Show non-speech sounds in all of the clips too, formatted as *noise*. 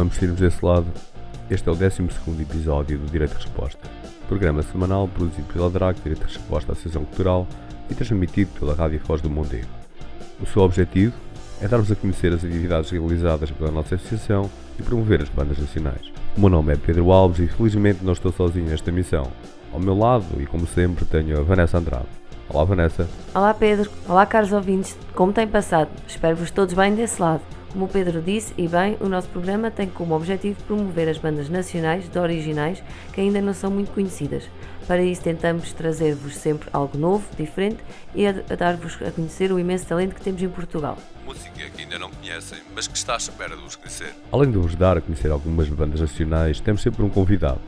continuamos firmes desse lado. Este é o 12 episódio do Direito de Resposta, programa semanal produzido pela DRAC Direito de Resposta à Associação Cultural e transmitido pela Rádio Foz do Mondego. O seu objetivo é dar-vos a conhecer as atividades realizadas pela nossa associação e promover as bandas nacionais. O meu nome é Pedro Alves e felizmente não estou sozinho nesta missão. Ao meu lado, e como sempre, tenho a Vanessa Andrade. Olá, Vanessa. Olá, Pedro. Olá, caros ouvintes. Como tem passado? Espero-vos todos bem desse lado. Como o Pedro disse, e bem, o nosso programa tem como objetivo promover as bandas nacionais de originais que ainda não são muito conhecidas. Para isso, tentamos trazer-vos sempre algo novo, diferente e a, dar-vos a conhecer o imenso talento que temos em Portugal. Música que ainda não conhecem, mas que está à espera de vos conhecer. Além de vos dar a conhecer algumas bandas nacionais, temos sempre um convidado.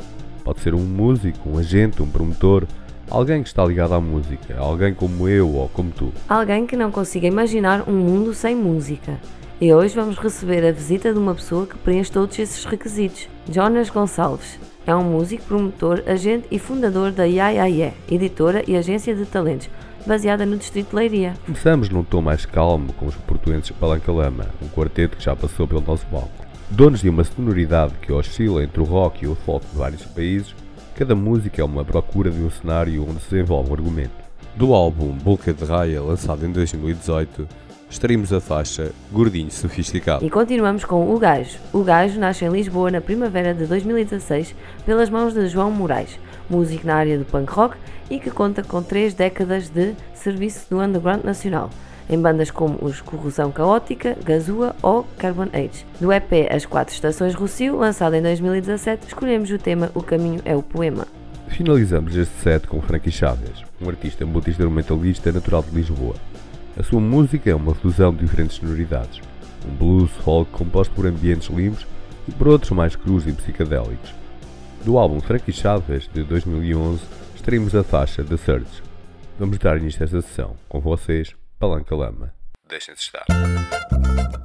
Pode ser um músico, um agente, um promotor, alguém que está ligado à música, alguém como eu ou como tu. Alguém que não consiga imaginar um mundo sem música. E hoje vamos receber a visita de uma pessoa que preenche todos esses requisitos. Jonas Gonçalves. É um músico, promotor, agente e fundador da IAIAE, editora e agência de talentos, baseada no Distrito de Leiria. Começamos num tom mais calmo com os portuenses Palanca Lama, um quarteto que já passou pelo nosso palco. Donos de uma sonoridade que oscila entre o rock e o folk de vários países, cada música é uma procura de um cenário onde se desenvolve um argumento. Do álbum Boca de Raia, lançado em 2018, estaremos a faixa Gordinho Sofisticado. E continuamos com O Gajo. O Gajo nasce em Lisboa na primavera de 2016 pelas mãos de João Moraes, músico na área do punk rock e que conta com três décadas de serviço no underground nacional em bandas como os Corrosão Caótica, Gazua ou Carbon Age. Do EP As Quatro Estações Rocio, lançado em 2017, escolhemos o tema O Caminho é o Poema. Finalizamos este set com Frankie Chaves, um artista multi-instrumentalista natural de Lisboa. A sua música é uma fusão de diferentes sonoridades, um blues folk composto por ambientes limpos e por outros mais crus e psicadélicos. Do álbum Frankie Chaves de 2011, extraímos a faixa The Surge. Vamos dar início a esta sessão com vocês, Palanca Lama. Deixem-se estar.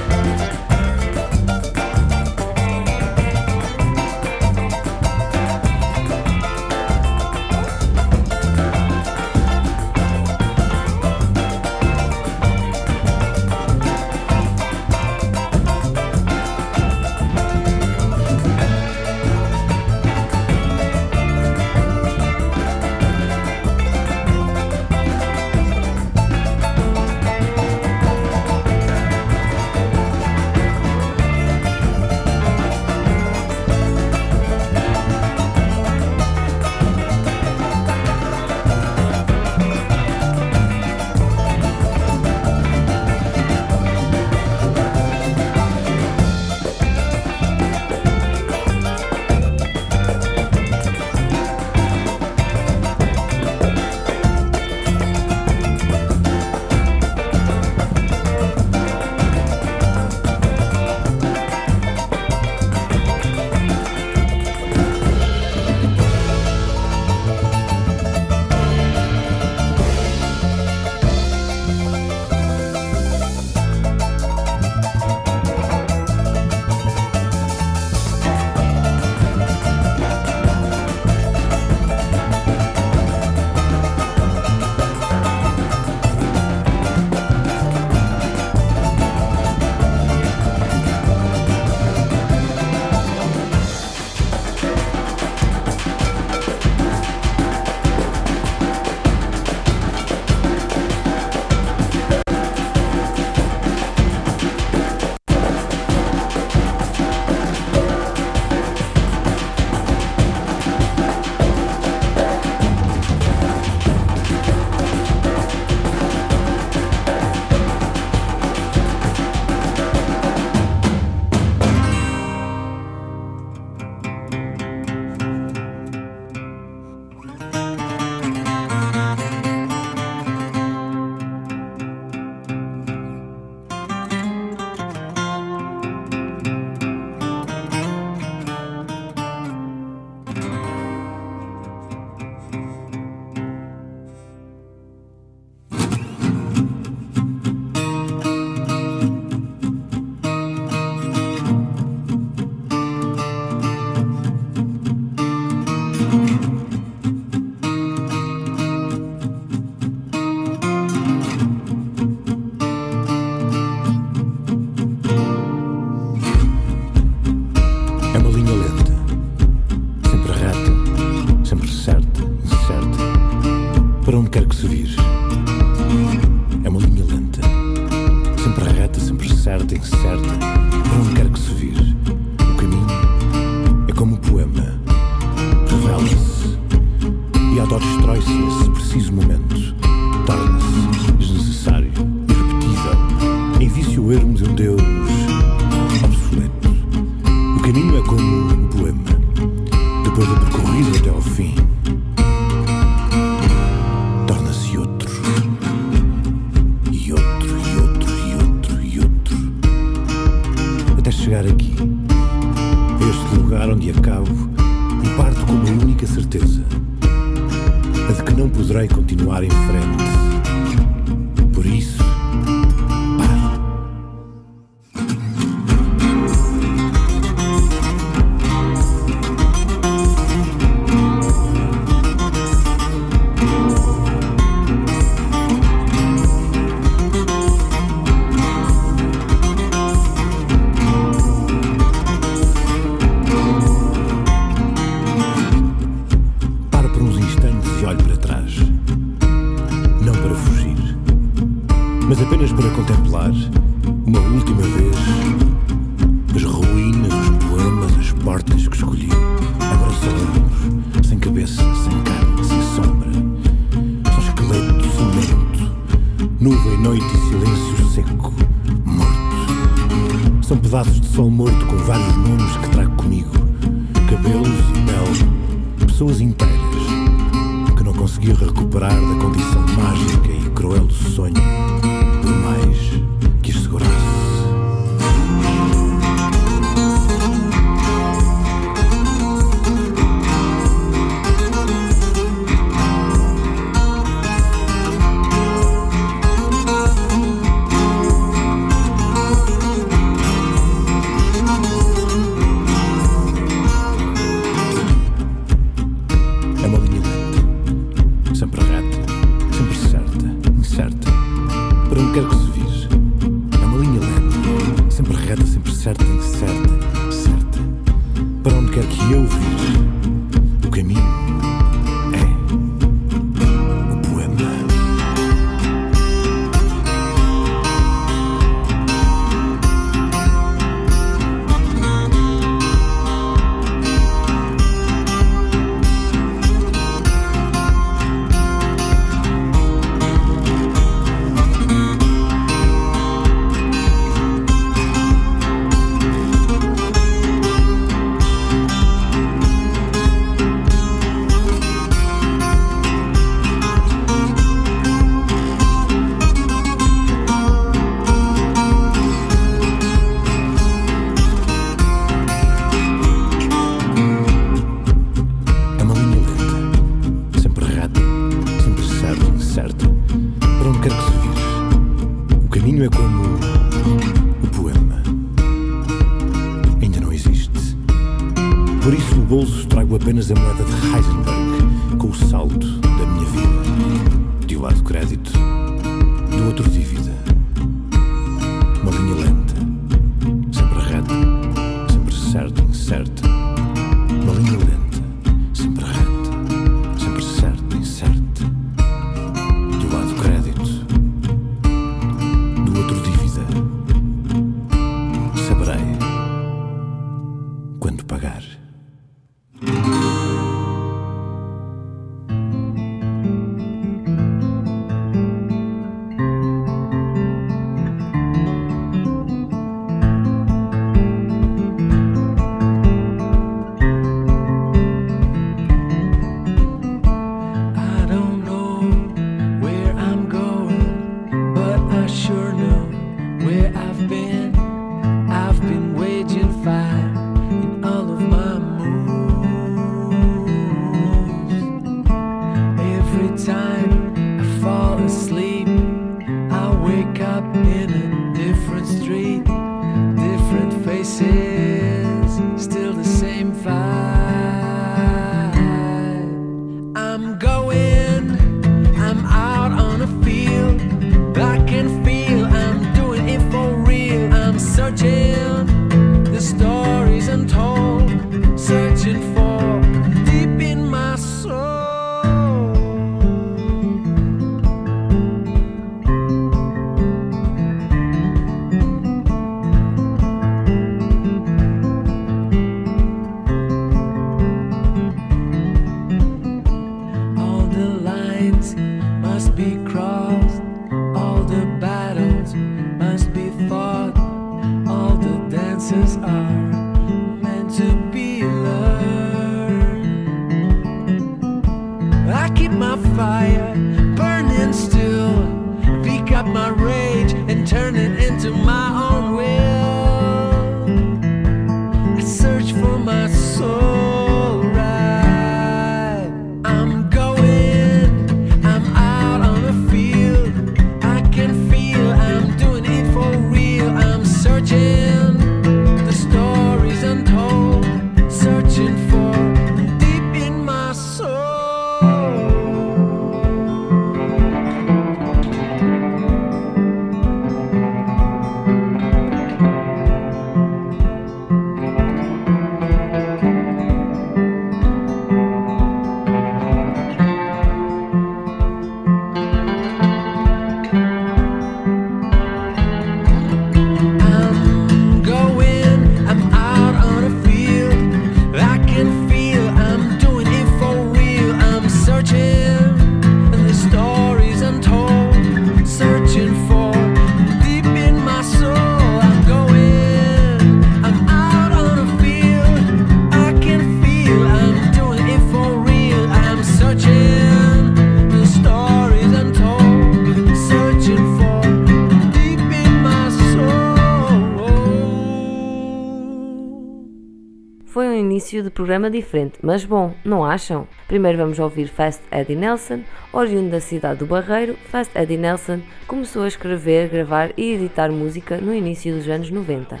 Programa diferente, mas bom, não acham? Primeiro vamos ouvir Fast Eddie Nelson, oriundo da cidade do Barreiro. Fast Eddie Nelson começou a escrever, gravar e editar música no início dos anos 90.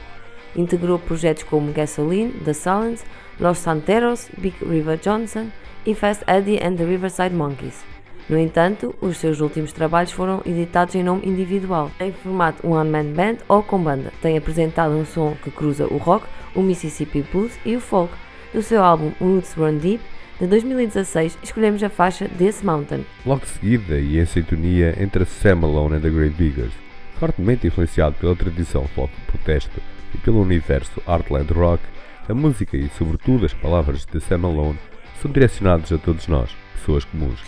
Integrou projetos como Gasoline, The Silence, Los Santeros, Big River Johnson e Fast Eddie and the Riverside Monkeys. No entanto, os seus últimos trabalhos foram editados em nome individual, em formato one-man band ou com banda. Tem apresentado um som que cruza o rock, o Mississippi Blues e o folk. Do seu álbum Roots Run Deep, de 2016, escolhemos a faixa This Mountain. Logo de seguida, e em sintonia entre Sam Malone and the Great Diggers, fortemente influenciado pela tradição folk protesto e pelo universo Artland Rock, a música e, sobretudo, as palavras de Sam Malone são direcionados a todos nós, pessoas comuns.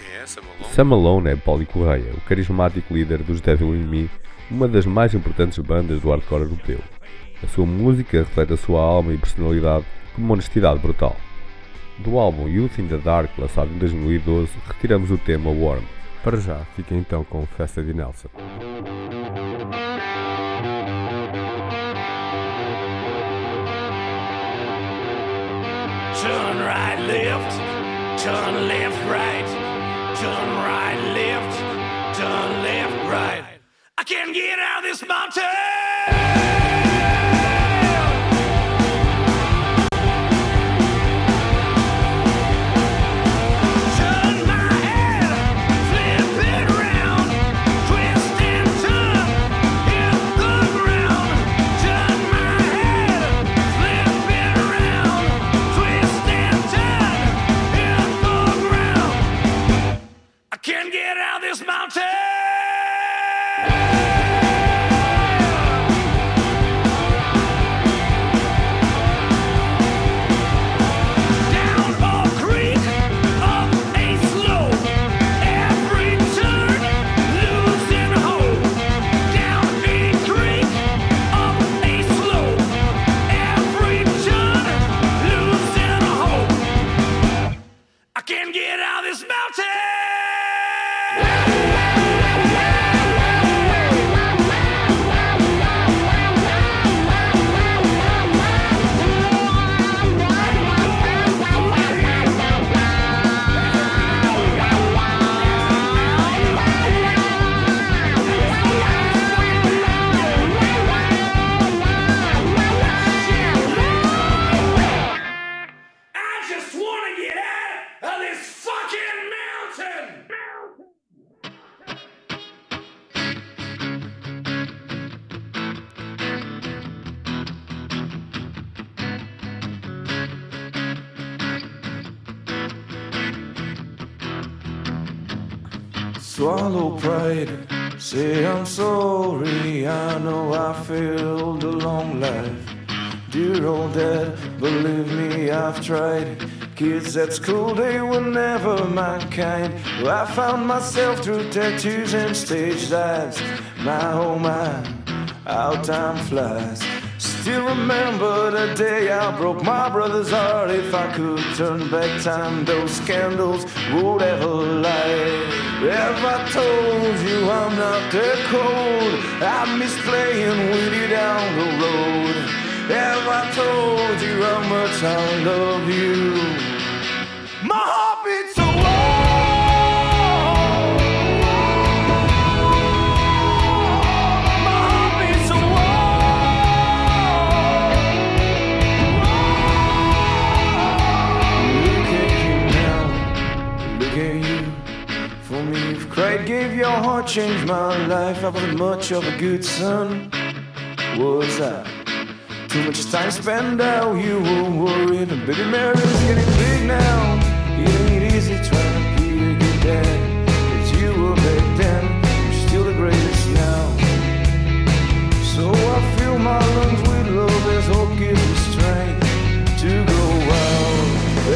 Sam Malone é Paulie Correia, o carismático líder dos Devil in Me, uma das mais importantes bandas do hardcore europeu. A sua música reflete a sua alma e personalidade com uma honestidade brutal. Do álbum Youth in the Dark, lançado em 2012, retiramos o tema Warm. Para já, fiquem então com Festa de Nelson. Turn right, left, turn left, right, turn right, left, turn left, right. I can't get out of this mountain. Get out of this mountain. Swallow pride, say I'm sorry. I know I failed a long life. Dear old dad, believe me, I've tried. Kids at school, they were never my kind. I found myself through tattoos and stage dives. My oh my, how time flies. Still remember the day I broke my brother's heart. If I could turn back time, those candles would ever light. Have I told you I'm not that cold? I miss playing with you down the road. Have I told you how much I love you? Your heart, changed my life. I wasn't much of a good son, was I? Too much time spent out, you were worried. And baby, Mary's getting big now. It ain't easy trying to be a good dad. As you were back then, you're still the greatest now. So I fill my lungs with love as hope gives me strength to go out.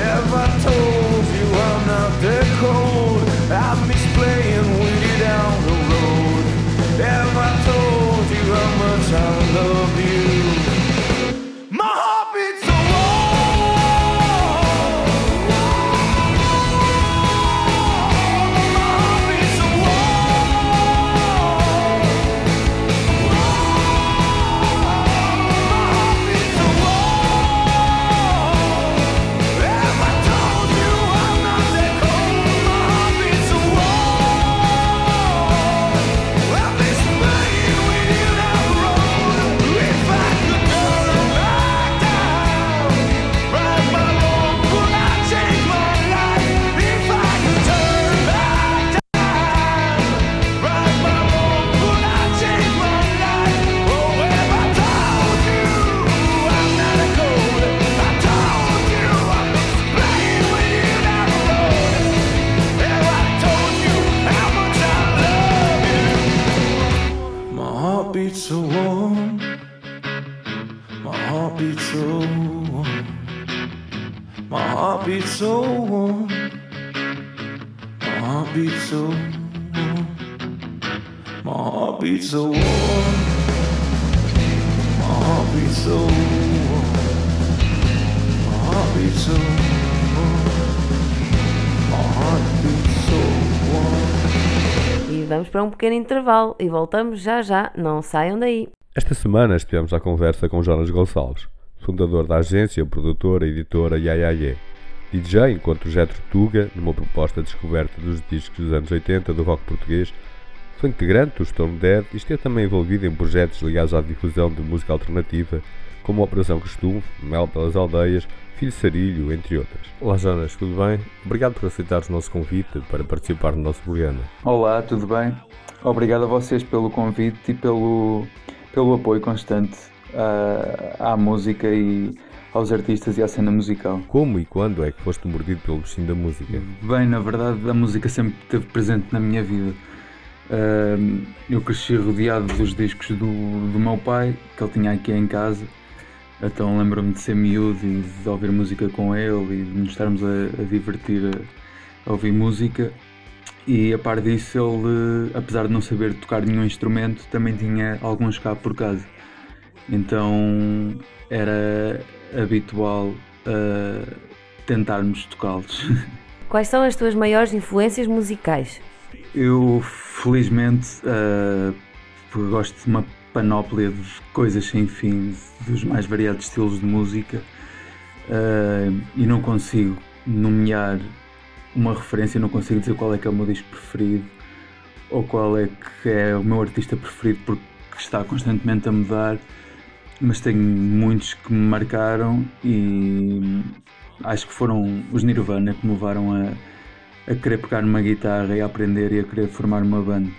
Have I told you I'm not that cold? Pequeno intervalo e voltamos já já, não saiam daí. Esta semana estivemos à conversa com Jonas Gonçalves, fundador da agência, produtora e editora Yayayé. DJ enquanto Jetro Tuga, numa proposta de descoberta dos discos dos anos 80 do rock português, foi integrante do Stone Dead e esteve também envolvido em projetos ligados à difusão de música alternativa, como a Operação Costume, Mel pelas Aldeias, Filho Sarilho, entre outras. Olá Jonas, tudo bem? Obrigado por aceitares o nosso convite para participar no nosso programa. Olá, tudo bem? Obrigado a vocês pelo convite e pelo, pelo apoio constante à, à música e aos artistas e à cena musical. Como e quando é que foste mordido pelo bichinho da música? Bem, na verdade, a música sempre esteve presente na minha vida. Ahm, eu cresci rodeado dos discos do, do meu pai, que ele tinha aqui em casa. Então lembro-me de ser miúdo e de ouvir música com ele e de nos estarmos a, a divertir a, a ouvir música. E a par disso, ele, apesar de não saber tocar nenhum instrumento, também tinha alguns cá por casa. Então era habitual ah, tentarmos tocá-los. *laughs* Quais são as tuas maiores influências musicais? Eu, felizmente, uh, gosto de uma panóplia de coisas sem fim, dos mais variados estilos de música, uh, e não consigo nomear uma referência, não consigo dizer qual é que é o meu disco preferido ou qual é que é o meu artista preferido, porque está constantemente a mudar, mas tenho muitos que me marcaram e acho que foram os Nirvana que me levaram a a querer pegar numa guitarra e a aprender e a querer formar uma banda.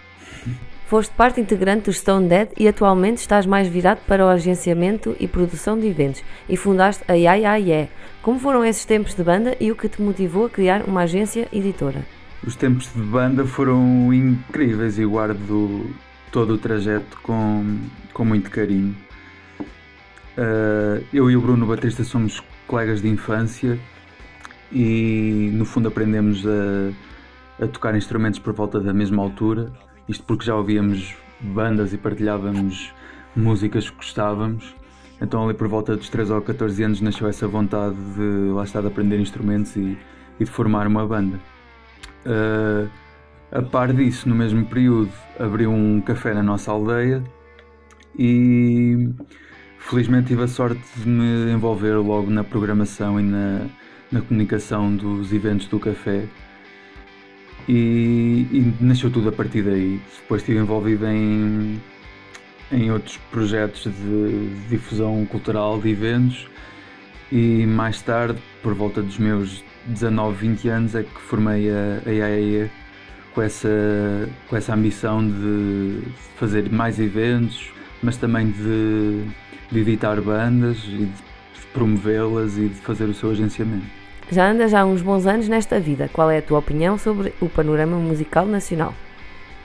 Foste parte integrante do Stone Dead e atualmente estás mais virado para o agenciamento e produção de eventos e fundaste a Yeah Yeah Yeah. Como foram esses tempos de banda e o que te motivou a criar uma agência editora? Os tempos de banda foram incríveis e guardo todo o trajeto com, com muito carinho. Uh, eu e o Bruno Batista somos colegas de infância e no fundo aprendemos a, a tocar instrumentos por volta da mesma altura. Isto porque já ouvíamos bandas e partilhávamos músicas que gostávamos. Então ali por volta dos 13 ou 14 anos nasceu essa vontade de lá estar de aprender instrumentos e, e de formar uma banda. Uh, a par disso, no mesmo período, abriu um café na nossa aldeia e felizmente tive a sorte de me envolver logo na programação e na, na comunicação dos eventos do café e, e nasceu tudo a partir daí. Depois estive envolvido em, em outros projetos de difusão cultural de eventos e mais tarde, por volta dos meus 19, 20 anos, é que formei a, a IAEA com essa, com essa ambição de fazer mais eventos, mas também de, de editar bandas e de promovê-las e de fazer o seu agenciamento. Já andas há uns bons anos nesta vida. Qual é a tua opinião sobre o panorama musical nacional?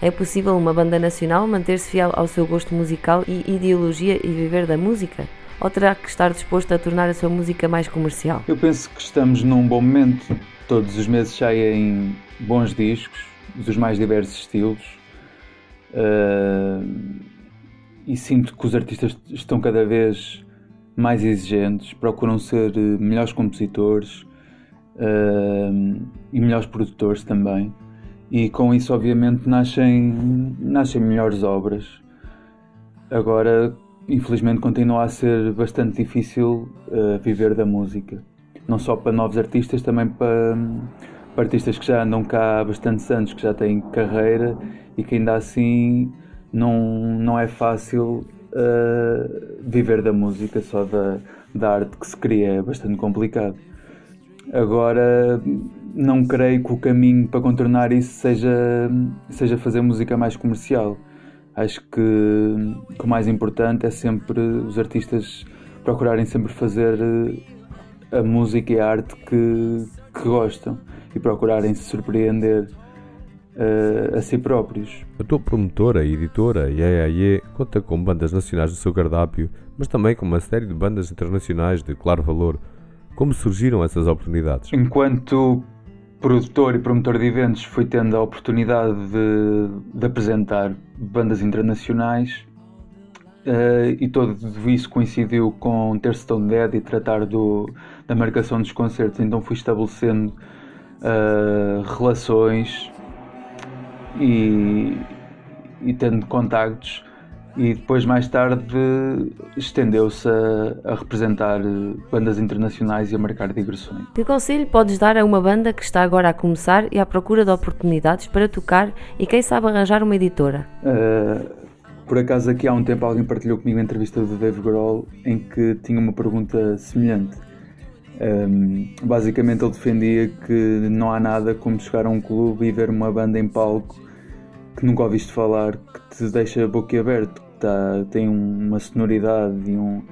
É possível uma banda nacional manter-se fiel ao seu gosto musical e ideologia e viver da música? Ou terá que estar disposto a tornar a sua música mais comercial? Eu penso que estamos num bom momento. Todos os meses saem bons discos, dos mais diversos estilos. Uh, e sinto que os artistas estão cada vez mais exigentes, procuram ser eh, melhores compositores uh, e melhores produtores também. E com isso, obviamente, nascem, nascem melhores obras. Agora, infelizmente, continua a ser bastante difícil uh, viver da música. Não só para novos artistas, também para, para artistas que já andam cá há bastantes anos, que já têm carreira e que ainda assim não, não é fácil uh, viver da música, só da, da arte que se cria, é bastante complicado. Agora, não creio que o caminho para contornar isso seja, seja fazer música mais comercial. Acho que, que o mais importante é sempre os artistas procurarem sempre fazer eh, a música e a arte que, que gostam e procurarem se surpreender eh, a si próprios. A tua promotora e editora, IEAE, conta com bandas nacionais do seu cardápio, mas também com uma série de bandas internacionais de claro valor. Como surgiram essas oportunidades? Enquanto produtor e promotor de eventos, fui tendo a oportunidade de, de apresentar bandas internacionais eh, e tudo isso coincidiu com ter Stone Dead e tratar do, da marcação dos concertos. Então fui estabelecendo eh, relações e, e tendo contactos e depois mais tarde estendeu-se a, a representar eh, bandas internacionais e a marcar digressões. Que conselho podes dar a uma banda que está agora a começar e à procura de oportunidades para tocar e quem sabe arranjar uma editora? Uh, por acaso aqui há um tempo alguém partilhou comigo a entrevista do Dave Grohl em que tinha uma pergunta semelhante. Um, basicamente ele defendia que não há nada como chegar a um clube e ver uma banda em palco que nunca ouviste falar, que te deixa boquiaberto, que tá, tem uma sonoridade e um,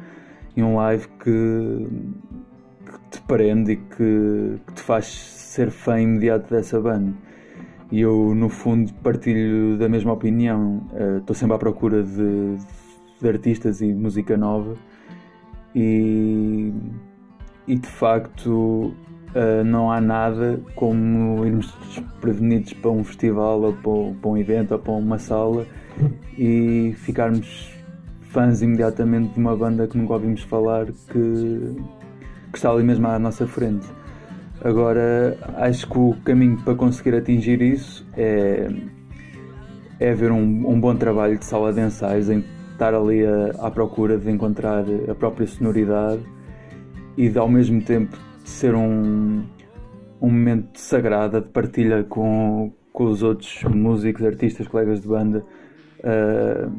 e um live que, que te prende e que, que te faz ser fã imediato dessa banda. E eu, no fundo, partilho da mesma opinião. Estou sempre à procura de, de artistas e música nova e, e de facto Uh, não há nada como irmos desprevenidos para um festival ou para, para, um evento ou para uma sala e ficarmos fãs imediatamente de uma banda que nunca ouvimos falar que, que está ali mesmo à nossa frente. Agora, acho que o caminho para conseguir atingir isso é, é haver um, um bom trabalho de sala de ensaios, em estar ali a, à procura de encontrar a própria sonoridade e de, ao mesmo tempo ser um, um momento de sagrada, de partilha com, com os outros músicos, artistas, colegas de banda, uh,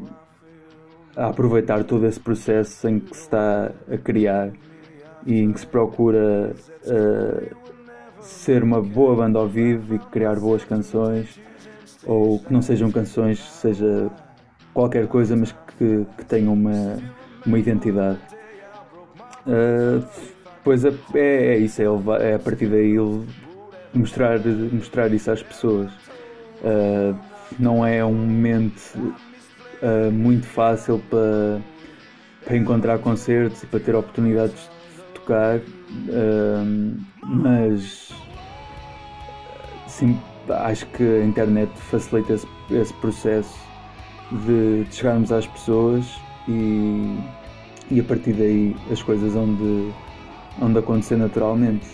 a aproveitar todo esse processo em que se está a criar e em que se procura uh, ser uma boa banda ao vivo e criar boas canções, ou que não sejam canções, seja qualquer coisa, mas que, que tenham uma, uma identidade. Uh, Pois é, é isso, é, é a partir daí mostrar, mostrar isso às pessoas. Uh, não é um momento uh, muito fácil para, para encontrar concertos e para ter oportunidades de tocar, uh, mas sim, acho que a internet facilita esse, esse processo de, de chegarmos às pessoas e, e a partir daí as coisas onde onde acontecer naturalmente.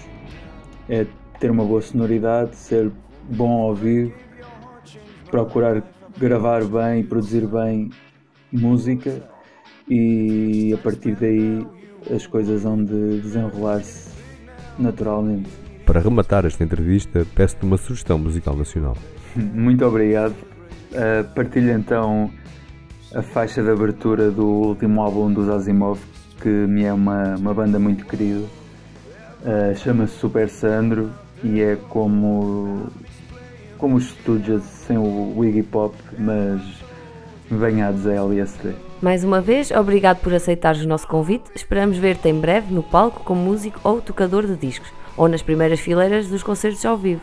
É ter uma boa sonoridade, ser bom ao vivo, procurar gravar bem e produzir bem música e a partir daí as coisas vão de desenrolar-se naturalmente. Para rematar esta entrevista, peço-te uma sugestão musical nacional. *laughs* Muito obrigado. Uh, partilho então a faixa de abertura do último álbum dos Asimov, que me é uma, uma banda muito querida. Uh, Chama-se Super Sandro e é como, como os Stooges sem o Iggy Pop, mas banhados a LSD. Mais uma vez, obrigado por aceitares o nosso convite. Esperamos ver-te em breve no palco como músico ou tocador de discos, ou nas primeiras fileiras dos concertos ao vivo.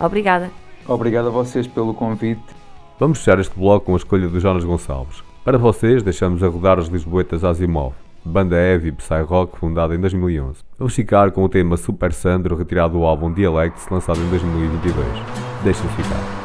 Obrigada. Obrigado a vocês pelo convite. Vamos fechar este bloco com a escolha do Jonas Gonçalves. Para vocês, deixamos a rodar os Lisboetas Asimov, banda heavy psy-rock fundada em 2011. Vamos ficar com o tema Super Sandro retirado do álbum Dialects lançado em 2022. Deixem-se ficar.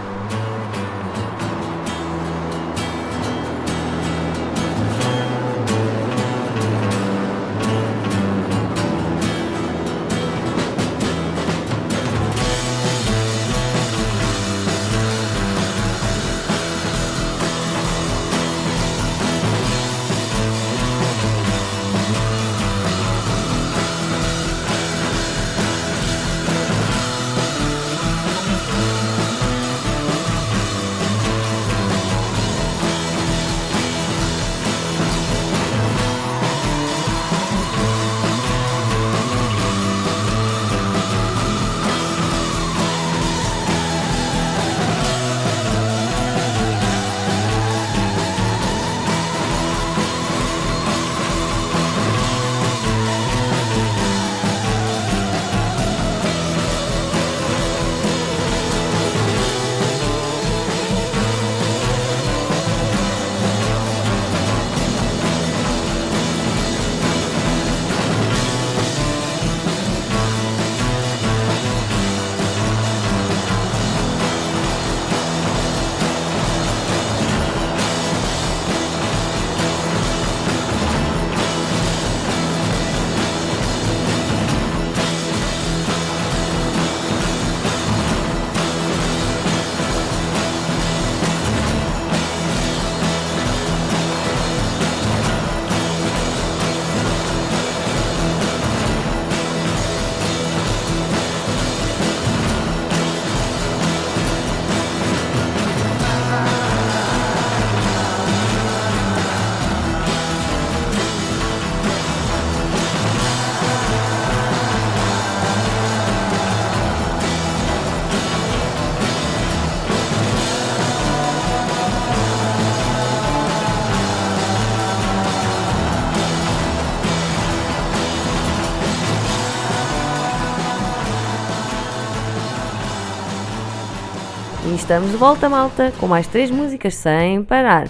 Estamos de volta, malta, com mais três músicas sem parar.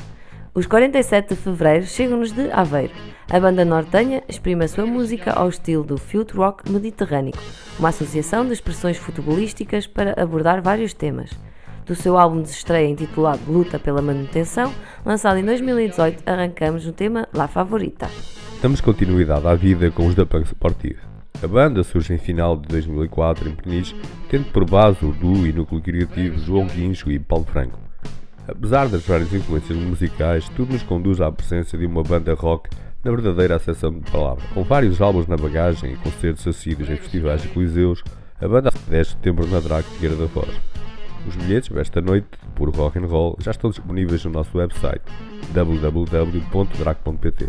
Os 47 de Fevereiro chegam-nos de Aveiro. A banda nortenha exprime a sua música ao estilo do Field Rock Mediterrâneo, uma associação de expressões futebolísticas para abordar vários temas. Do seu álbum de estreia intitulado Luta pela Manutenção, lançado em 2018, arrancamos o tema La Favorita. Damos continuidade à vida com os da Punk Sportive. A banda surge em final de 2004 em Peniche, tendo por base o duo e núcleo criativo João Guincho e Paulo Franco. Apesar das várias influências musicais, tudo nos conduz à presença de uma banda rock na verdadeira acessão de palavra. Com vários álbuns na bagagem e concertos assíduos em festivais e coliseus, a banda 10 de setembro na Drag Figueira da Foz. Os bilhetes para esta noite puro rock and roll já estão disponíveis no nosso website www.drag.pt.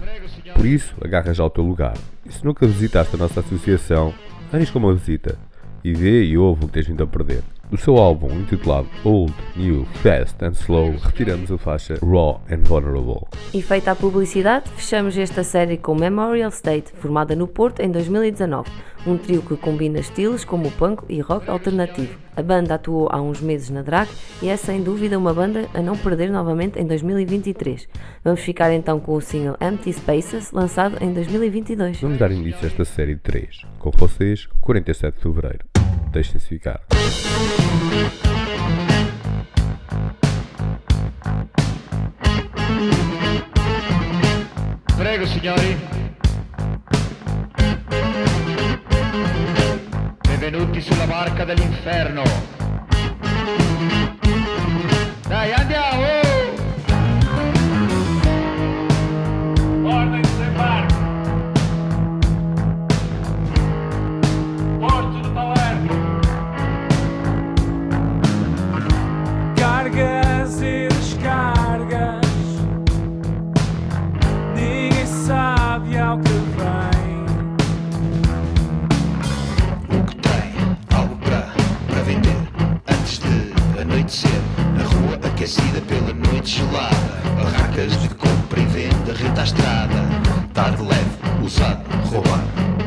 Por isso, agarra já o teu lugar. E se nunca visitaste a nossa associação, arrisca uma visita e vê e ouve o que tens vindo a perder. Do seu álbum intitulado Old, New, Fast and Slow, retiramos a faixa Raw and Vulnerable. E feita a publicidade, fechamos esta série com Memorial State, formada no Porto em 2019, um trio que combina estilos como punk e rock alternativo. A banda atuou há uns meses na Drag e é sem dúvida uma banda a não perder novamente em 2023. Vamos ficar então com o single Empty Spaces, lançado em 2022. Vamos dar início a esta série de 3. Com vocês, 47 de Fevereiro. Deixem-se ficar. Prego signori. Benvenuti sulla barca dell'inferno. Dai, andiamo! Aquecida pela noite gelada. Barracas de compra e venda, renta à estrada. Tarde leve, usado, roubado.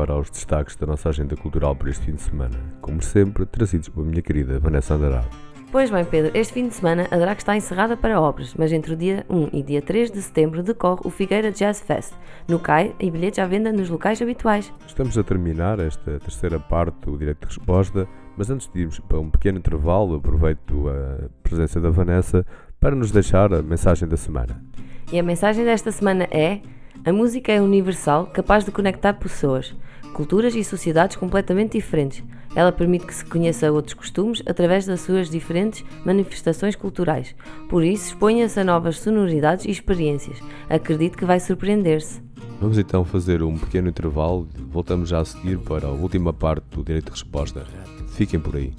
Agora aos destaques da nossa agenda cultural para este fim de semana, como sempre, trazidos pela minha querida Vanessa Andarado. Pois bem, Pedro, este fim de semana a DRAC está encerrada para obras, mas entre o dia 1 e dia 3 de setembro decorre o Figueira Jazz Fest, no CAI e bilhetes à venda nos locais habituais. Estamos a terminar esta terceira parte do Direito de Resposta, mas antes de irmos para um pequeno intervalo, aproveito a presença da Vanessa para nos deixar a mensagem da semana. E a mensagem desta semana é: a música é universal, capaz de conectar pessoas, culturas e sociedades completamente diferentes. Ela permite que se conheça outros costumes através das suas diferentes manifestações culturais. Por isso, exponha-se a novas sonoridades e experiências. Acredito que vai surpreender-se. Vamos então fazer um pequeno intervalo, voltamos já a seguir para a última parte do Direito de Resposta. Fiquem por aí.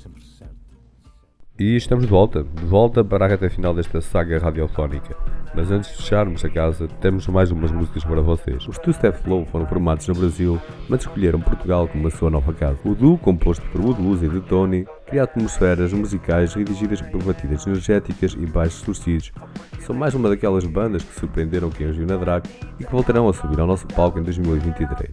E estamos de volta, de volta para a reta final desta saga radiofónica. Mas antes de fecharmos a casa, temos mais umas músicas para vocês. Os Two Step Flow foram formados no Brasil, mas escolheram Portugal como a sua nova casa. O duo, composto por Wood Luz e de Tony, cria atmosferas musicais redigidas por batidas energéticas e baixos torcidos. São mais uma daquelas bandas que surpreenderam quem os viu na Draco e que voltarão a subir ao nosso palco em 2023.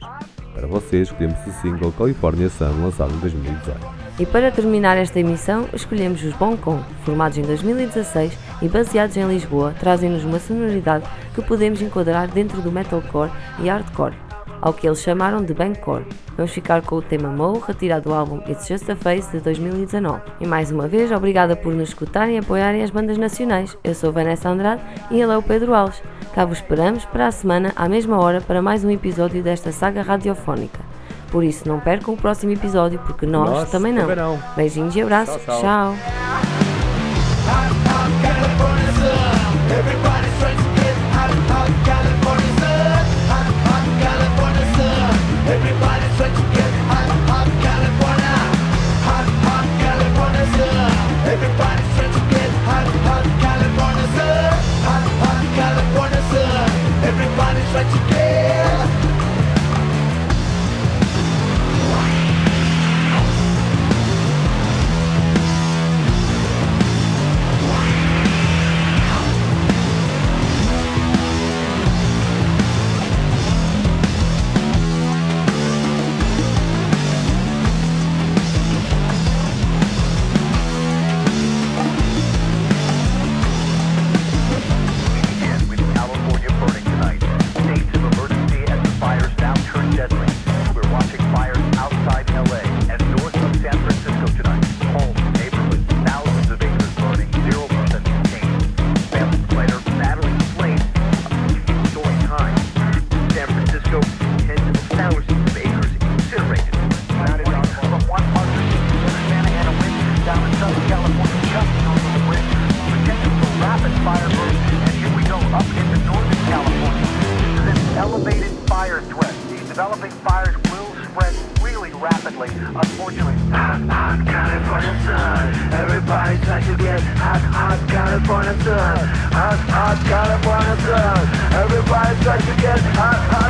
Para vocês, escolhemos o single California Sun, lançado em 2018. E para terminar esta emissão, escolhemos os Boncom, formados em 2016 e baseados em Lisboa, trazem-nos uma sonoridade que podemos enquadrar dentro do metalcore e hardcore, ao que eles chamaram de Bangcore. Vamos ficar com o tema Mo, retirado do álbum It's Just a Face de 2019. E mais uma vez, obrigada por nos escutarem e apoiarem as bandas nacionais. Eu sou Vanessa Andrade e ele é o Pedro Alves. Cá vos esperamos para a semana, à mesma hora, para mais um episódio desta saga radiofónica. Por isso, não percam o próximo episódio, porque nós, Nós também, não. também não. Beijinhos e abraços. Tchau, tchau. tchau. wanna turn. Hot, hot, gotta wanna turn. Everybody's to get hot, hot.